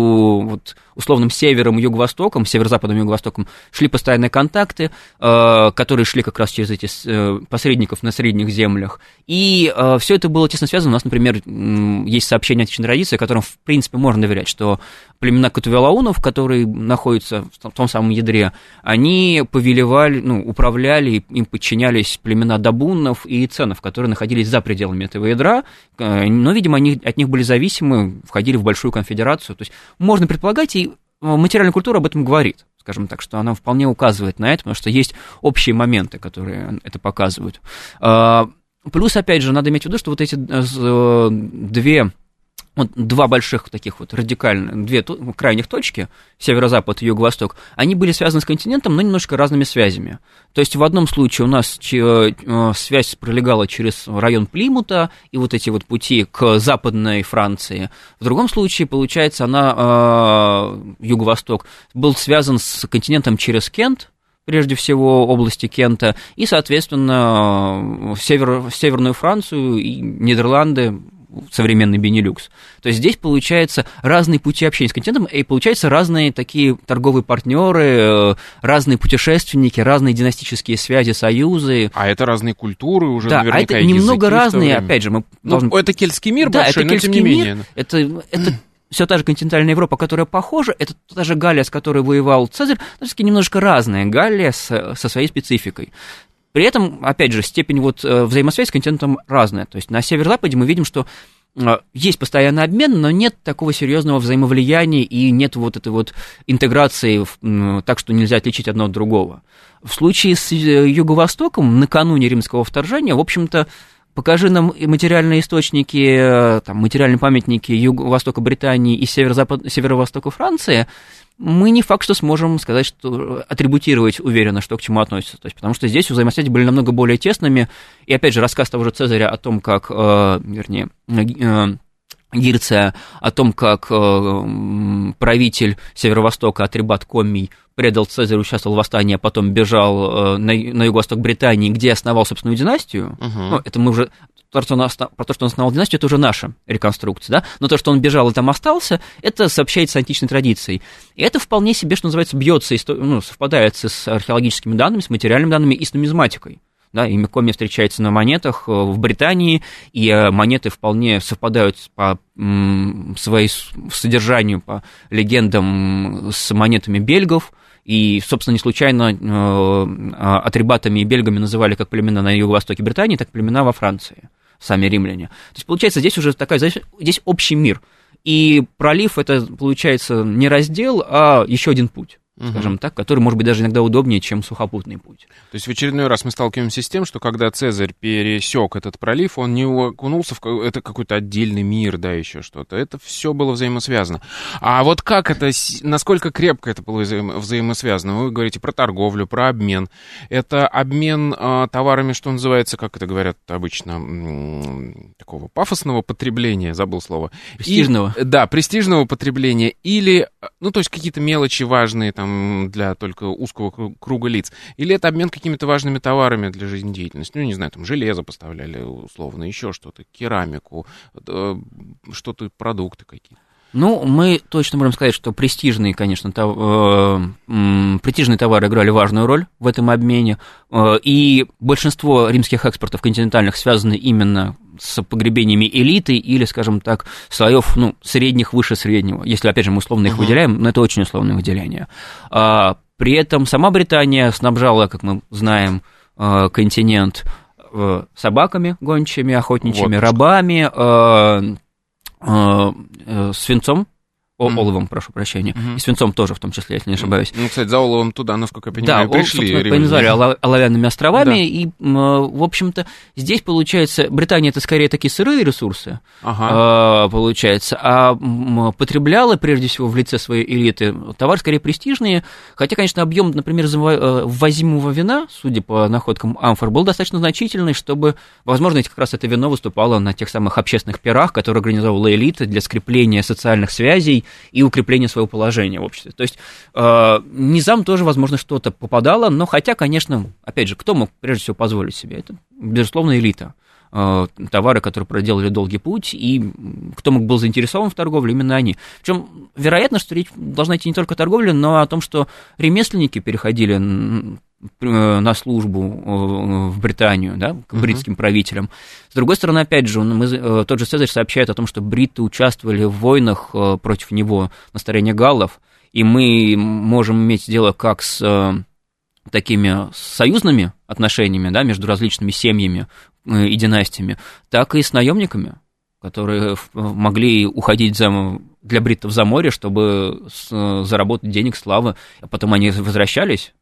вот, условным севером и юго-востоком, северо-западом и юго-востоком шли постоянные контакты, э, которые шли как раз через эти э, посредников на средних землях. И э, все это было тесно связано. У нас, например, есть сообщение античной традиции, которым, в принципе, можно доверять, что племена Катувелаунов, которые находятся в том самом ядре, они повелевали, ну, управляли, им подчинялись племена Дабуннов и Ценов, которые находились за пределами этого ядра, но, видимо, они от них были зависимы, входили в большую конфедерацию. То есть можно предполагать, и материальная культура об этом говорит скажем так, что она вполне указывает на это, потому что есть общие моменты, которые это показывают. А, плюс, опять же, надо иметь в виду, что вот эти э, э, две вот два больших таких вот радикальных, две крайних точки, северо-запад и юго-восток, они были связаны с континентом, но немножко разными связями. То есть в одном случае у нас э, связь пролегала через район Плимута и вот эти вот пути к западной Франции. В другом случае, получается, она, э, юго-восток, был связан с континентом через Кент, прежде всего области Кента, и, соответственно, в, север, Северную Францию и Нидерланды, современный Бенилюкс. То есть здесь получается разные пути общения с континентом, и получается разные такие торговые партнеры, э, разные путешественники, разные династические связи, союзы. А это разные культуры уже да, наверняка. а это немного разные, опять же, мы ну, должны... Это кельтский мир да, большой, это но тем не менее. Мир, это, это все та же континентальная Европа, которая похожа, это та же Галлия, с которой воевал Цезарь, но все-таки немножко разная Галлия с, со своей спецификой. При этом, опять же, степень вот э, взаимосвязи с континентом разная. То есть на северо-западе мы видим, что э, есть постоянный обмен, но нет такого серьезного взаимовлияния и нет вот этой вот интеграции так, что нельзя отличить одно от другого. В случае с э, Юго-Востоком, накануне римского вторжения, в общем-то, покажи нам материальные источники, там, материальные памятники Юго-Востока Британии и северо-востока Франции – мы не факт, что сможем сказать, что атрибутировать уверенно, что к чему относится. То есть, потому что здесь взаимосвязи были намного более тесными. И опять же, рассказ того же Цезаря о том, как, э, вернее, э, Гирция о том, как э, правитель Северо-Востока Атрибат Коммий предал Цезарю, участвовал в восстании, а потом бежал э, на, на юго-восток Британии, где основал собственную династию. Uh-huh. Ну, это мы уже то, что он основ... про то, что он основал династию, это уже наша реконструкция, да, но то, что он бежал и там остался, это сообщается античной традицией. И это вполне себе, что называется, бьется, ну, совпадает с археологическими данными, с материальными данными и с нумизматикой. Да, имя Коми встречается на монетах э, в Британии, и э, монеты вполне совпадают по своей содержанию, по легендам с монетами бельгов, и, собственно, не случайно э, атрибатами и бельгами называли как племена на юго-востоке Британии, так и племена во Франции, сами римляне. То есть, получается, здесь уже такая, здесь общий мир. И пролив это, получается, не раздел, а еще один путь угу. скажем так, который, может быть, даже иногда удобнее, чем сухопутный путь. То есть в очередной раз мы сталкиваемся с тем, что когда Цезарь пересек этот пролив, он не окунулся в это какой-то отдельный мир, да, еще что-то. Это все было взаимосвязано. А вот как это, насколько крепко это было взаимо взаимосвязано? Вы говорите про торговлю, про обмен. Это обмен э, товарами, что называется, как это говорят обычно, такого пафосного потребления, забыл слово. Престижного. И, да, престижного потребления. Или, ну, то есть какие-то мелочи важные, там, для только узкого круга лиц? Или это обмен какими-то важными товарами для жизнедеятельности? Ну, не знаю, там железо поставляли условно, еще что-то, керамику, э, что-то, продукты какие-то. Ну, мы точно можем сказать, что престижные, конечно, тов... э, престижные товары играли важную роль в этом обмене, э, и большинство римских экспортов континентальных связаны именно с погребениями элиты или, скажем так, слоев ну, средних выше среднего, если, опять же, мы условно их uh-huh. выделяем, но это очень условное выделение. А, при этом сама Британия снабжала, как мы знаем, э, континент э, собаками гончими, охотничьими, вот, рабами, э, Э, свинцом, о, mm-hmm. оловом, прошу прощения, mm-hmm. и свинцом тоже, в том числе, если не ошибаюсь. Ну, кстати, за оловом туда, насколько я понимаю, да, пришли. Да, назвали оловянными островами, да. и, в общем-то, здесь, получается, Британия это скорее такие сырые ресурсы, ага. э, получается, а потребляла, прежде всего, в лице своей элиты товар скорее престижные, хотя, конечно, объем, например, э, ввозимого вина, судя по находкам амфор, был достаточно значительный, чтобы, возможно, как раз это вино выступало на тех самых общественных пирах, которые организовывала элита для скрепления социальных связей, и укрепление своего положения в обществе. То есть э, низам тоже, возможно, что-то попадало, но хотя, конечно, опять же, кто мог прежде всего позволить себе? Это, безусловно, элита э, товары, которые проделали долгий путь, и кто мог был заинтересован в торговле, именно они. Причем, вероятно, что речь должна идти не только о торговле, но о том, что ремесленники переходили на службу э, в Британию, да, к бритским uh-huh. правителям. С другой стороны, опять же, мы, э, тот же Цезарь сообщает о том, что бриты участвовали в войнах против него на стороне галлов, и мы можем иметь дело как с такими союзными отношениями да, между различными семьями и династиями, так и с наемниками, которые могли уходить за, для бриттов за море, чтобы заработать денег, славы, а потом они возвращались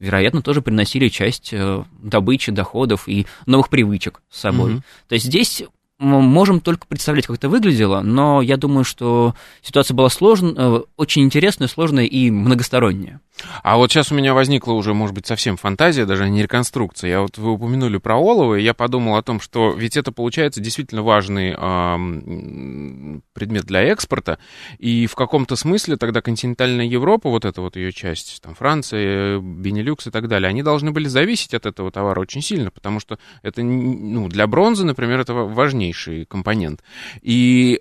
вероятно, тоже приносили часть э, добычи, доходов и новых привычек с собой. Mm-hmm. То есть здесь можем только представлять, как это выглядело, но я думаю, что ситуация была сложная, э, очень интересная, сложная и многосторонняя. А вот сейчас у меня возникла уже, может быть, совсем фантазия, даже не реконструкция. Я вот вы упомянули про олово, и я подумал о том, что ведь это получается действительно важный э, предмет для экспорта, и в каком-то смысле тогда континентальная Европа, вот эта вот ее часть, там Франция, Бенилюкс и так далее, они должны были зависеть от этого товара очень сильно, потому что это, ну, для бронзы, например, это важнейший компонент. И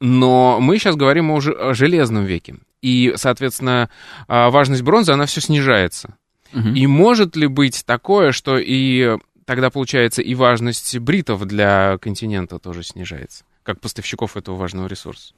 но мы сейчас говорим о, о железном веке. И, соответственно, а, важность бронзы, она все снижается. Угу. И может ли быть такое, что и тогда, получается, и важность бритов для континента тоже снижается, как поставщиков этого важного ресурса?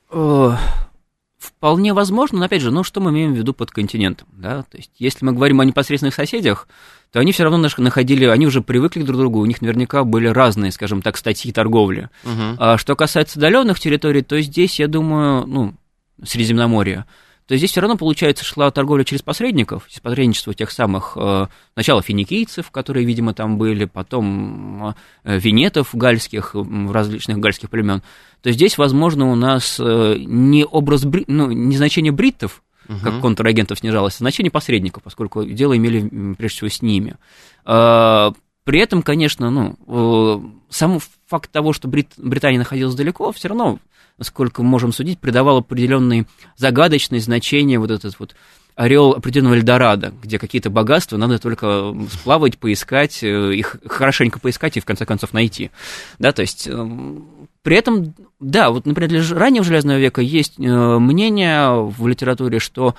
Вполне возможно, но опять же, ну что мы имеем в виду под континентом, да? То есть, если мы говорим о непосредственных соседях, то они все равно находили, они уже привыкли друг к другу, у них наверняка были разные, скажем так, статьи торговли. Угу. А что касается удаленных территорий, то здесь, я думаю, ну, Средиземноморье, то здесь все равно, получается, шла торговля через посредников, через посредничество тех самых, э, сначала финикийцев, которые, видимо, там были, потом э, венетов гальских, различных гальских племен. То здесь, возможно, у нас э, не образ, ну, не значение бриттов, угу. как контрагентов снижалось, а значение посредников, поскольку дело имели прежде всего с ними. При этом, конечно, ну, сам факт того, что Брит... Британия находилась далеко, все равно, насколько мы можем судить, придавал определенное загадочное значение вот этот вот орел определенного Эльдорадо, где какие-то богатства надо только сплавать, поискать, э, их хорошенько поискать и в конце концов найти. Да, то есть эм, при этом, да, вот, например, для раннего Железного века есть э, мнение в литературе, что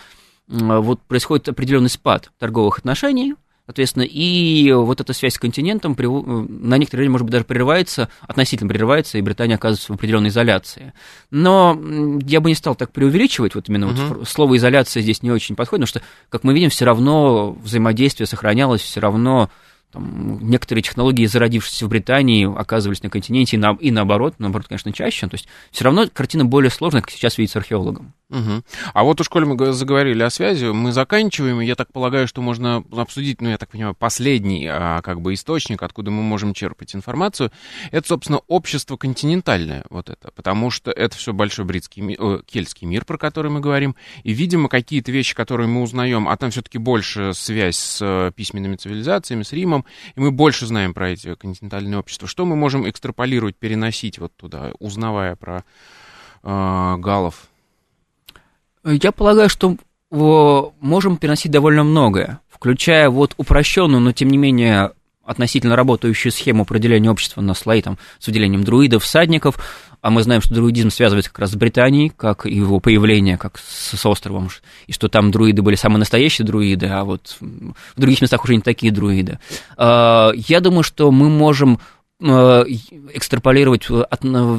вот происходит определенный спад торговых отношений, Соответственно, и вот эта связь с континентом на некоторое время, может быть, даже прерывается, относительно прерывается, и Британия оказывается в определенной изоляции. Но я бы не стал так преувеличивать, вот именно uh-huh. вот слово изоляция здесь не очень подходит, потому что, как мы видим, все равно взаимодействие сохранялось, все равно там, некоторые технологии, зародившиеся в Британии, оказывались на континенте и, на, и наоборот, наоборот, конечно, чаще. То есть все равно картина более сложная, как сейчас видится археологом. Угу. А вот уж, коли мы заговорили о связи, мы заканчиваем, я так полагаю, что можно обсудить, ну, я так понимаю, последний а, как бы источник, откуда мы можем черпать информацию. Это, собственно, общество континентальное, вот это, потому что это все большой бритский, э, кельтский мир, про который мы говорим, и, видимо, какие-то вещи, которые мы узнаем, а там все-таки больше связь с э, письменными цивилизациями, с Римом, и мы больше знаем про эти континентальные общества. Что мы можем экстраполировать, переносить вот туда, узнавая про э, галлов? Я полагаю, что можем переносить довольно многое, включая вот упрощенную, но тем не менее относительно работающую схему определения общества на слои там, с выделением друидов, всадников, а мы знаем, что друидизм связывается как раз с Британией, как его появление, как с, с островом, и что там друиды были самые настоящие друиды, а вот в других местах уже не такие друиды. А, я думаю, что мы можем Э, экстраполировать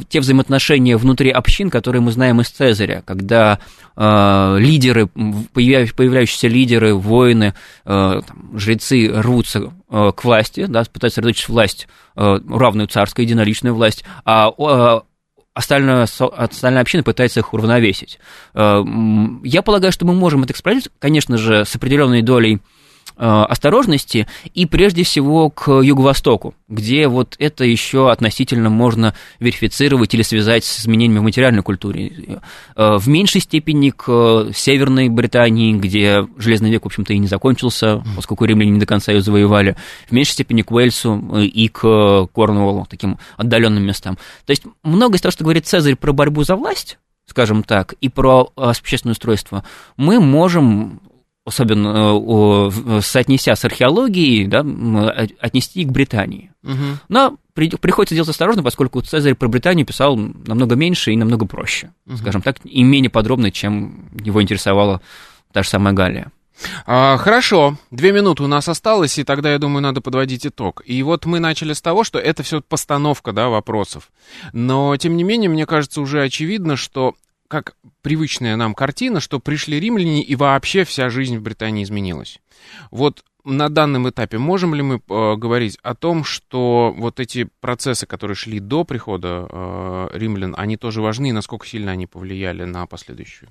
те взаимоотношения внутри общин, которые мы знаем из Цезаря, когда э, лидеры, появляющиеся лидеры, воины, э, жрецы рвутся э, к власти, да, пытаются сосредоточить власть, э, равную царской, единоличную власть, а э, остальная, остальная община пытается их уравновесить. Э, я полагаю, что мы можем это эксплуатировать, конечно же, с определенной долей Э, осторожности и прежде всего к юго-востоку, где вот это еще относительно можно верифицировать или связать с изменениями в материальной культуре. Э, в меньшей степени к Северной Британии, где Железный век, в общем-то, и не закончился, поскольку римляне не до конца ее завоевали, в меньшей степени к Уэльсу э, и к Корнуоллу, таким отдаленным местам. То есть многое из того, что говорит Цезарь про борьбу за власть, скажем так, и про общественное устройство, мы можем особенно э, соотнеся с археологией, да, отнести к Британии. Угу. Но при, приходится делать осторожно, поскольку Цезарь про Британию писал намного меньше и намного проще, угу. скажем так, и менее подробно, чем его интересовала та же самая Галия. А, хорошо, две минуты у нас осталось, и тогда, я думаю, надо подводить итог. И вот мы начали с того, что это все постановка да, вопросов. Но, тем не менее, мне кажется, уже очевидно, что как привычная нам картина, что пришли римляне и вообще вся жизнь в Британии изменилась. Вот на данном этапе можем ли мы э, говорить о том, что вот эти процессы, которые шли до прихода э, римлян, они тоже важны, и насколько сильно они повлияли на последующую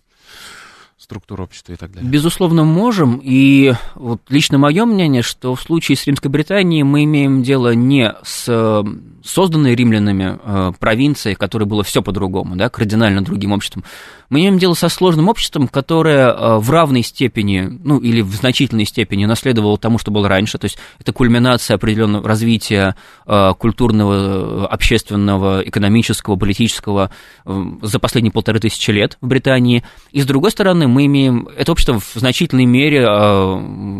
структуру общества и так далее? Безусловно, можем. И вот лично мое мнение, что в случае с Римской Британией мы имеем дело не с э, созданной римлянами э, провинцией, которой было все по-другому, да, кардинально другим обществом, мы имеем дело со сложным обществом, которое э, в равной степени, ну или в значительной степени наследовало тому, что было раньше, то есть это кульминация определенного развития э, культурного, общественного, экономического, политического э, за последние полторы тысячи лет в Британии. И с другой стороны, мы имеем, это общество в значительной мере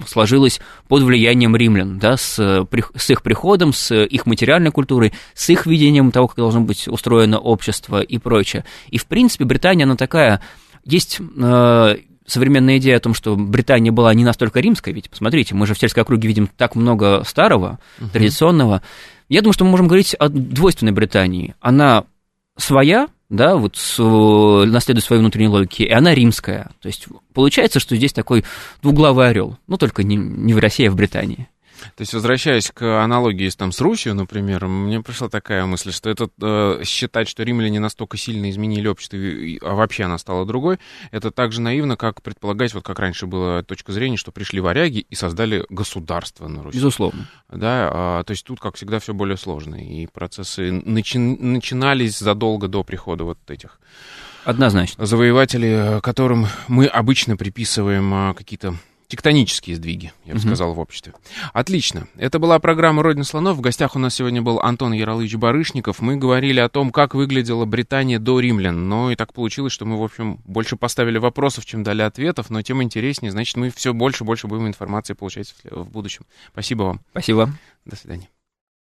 сложилось под влиянием римлян, да, с, с их приходом, с их материальной культурой, с их видением того, как должно быть устроено общество и прочее. И, в принципе, Британия, она такая такая... Есть э, современная идея о том, что Британия была не настолько римской, ведь посмотрите, мы же в сельской округе видим так много старого, uh-huh. традиционного. Я думаю, что мы можем говорить о двойственной Британии. Она своя, да, вот с, наследует своей внутренней логике, и она римская. То есть получается, что здесь такой двуглавый орел, но только не, не в России, а в Британии. То есть, возвращаясь к аналогии там, с Русью, например, мне пришла такая мысль, что это э, считать, что римляне настолько сильно изменили общество, а вообще она стала другой, это так же наивно, как предполагать, вот как раньше была точка зрения, что пришли варяги и создали государство на Руси. Безусловно. Да, а, то есть тут, как всегда, все более сложно, и процессы начи- начинались задолго до прихода вот этих Однозначно. завоевателей, которым мы обычно приписываем а, какие-то тектонические сдвиги, я бы угу. сказал, в обществе. Отлично. Это была программа «Родина слонов». В гостях у нас сегодня был Антон Ярославович Барышников. Мы говорили о том, как выглядела Британия до римлян. Но и так получилось, что мы, в общем, больше поставили вопросов, чем дали ответов. Но тем интереснее, значит, мы все больше и больше будем информации получать в будущем. Спасибо вам. Спасибо. До свидания.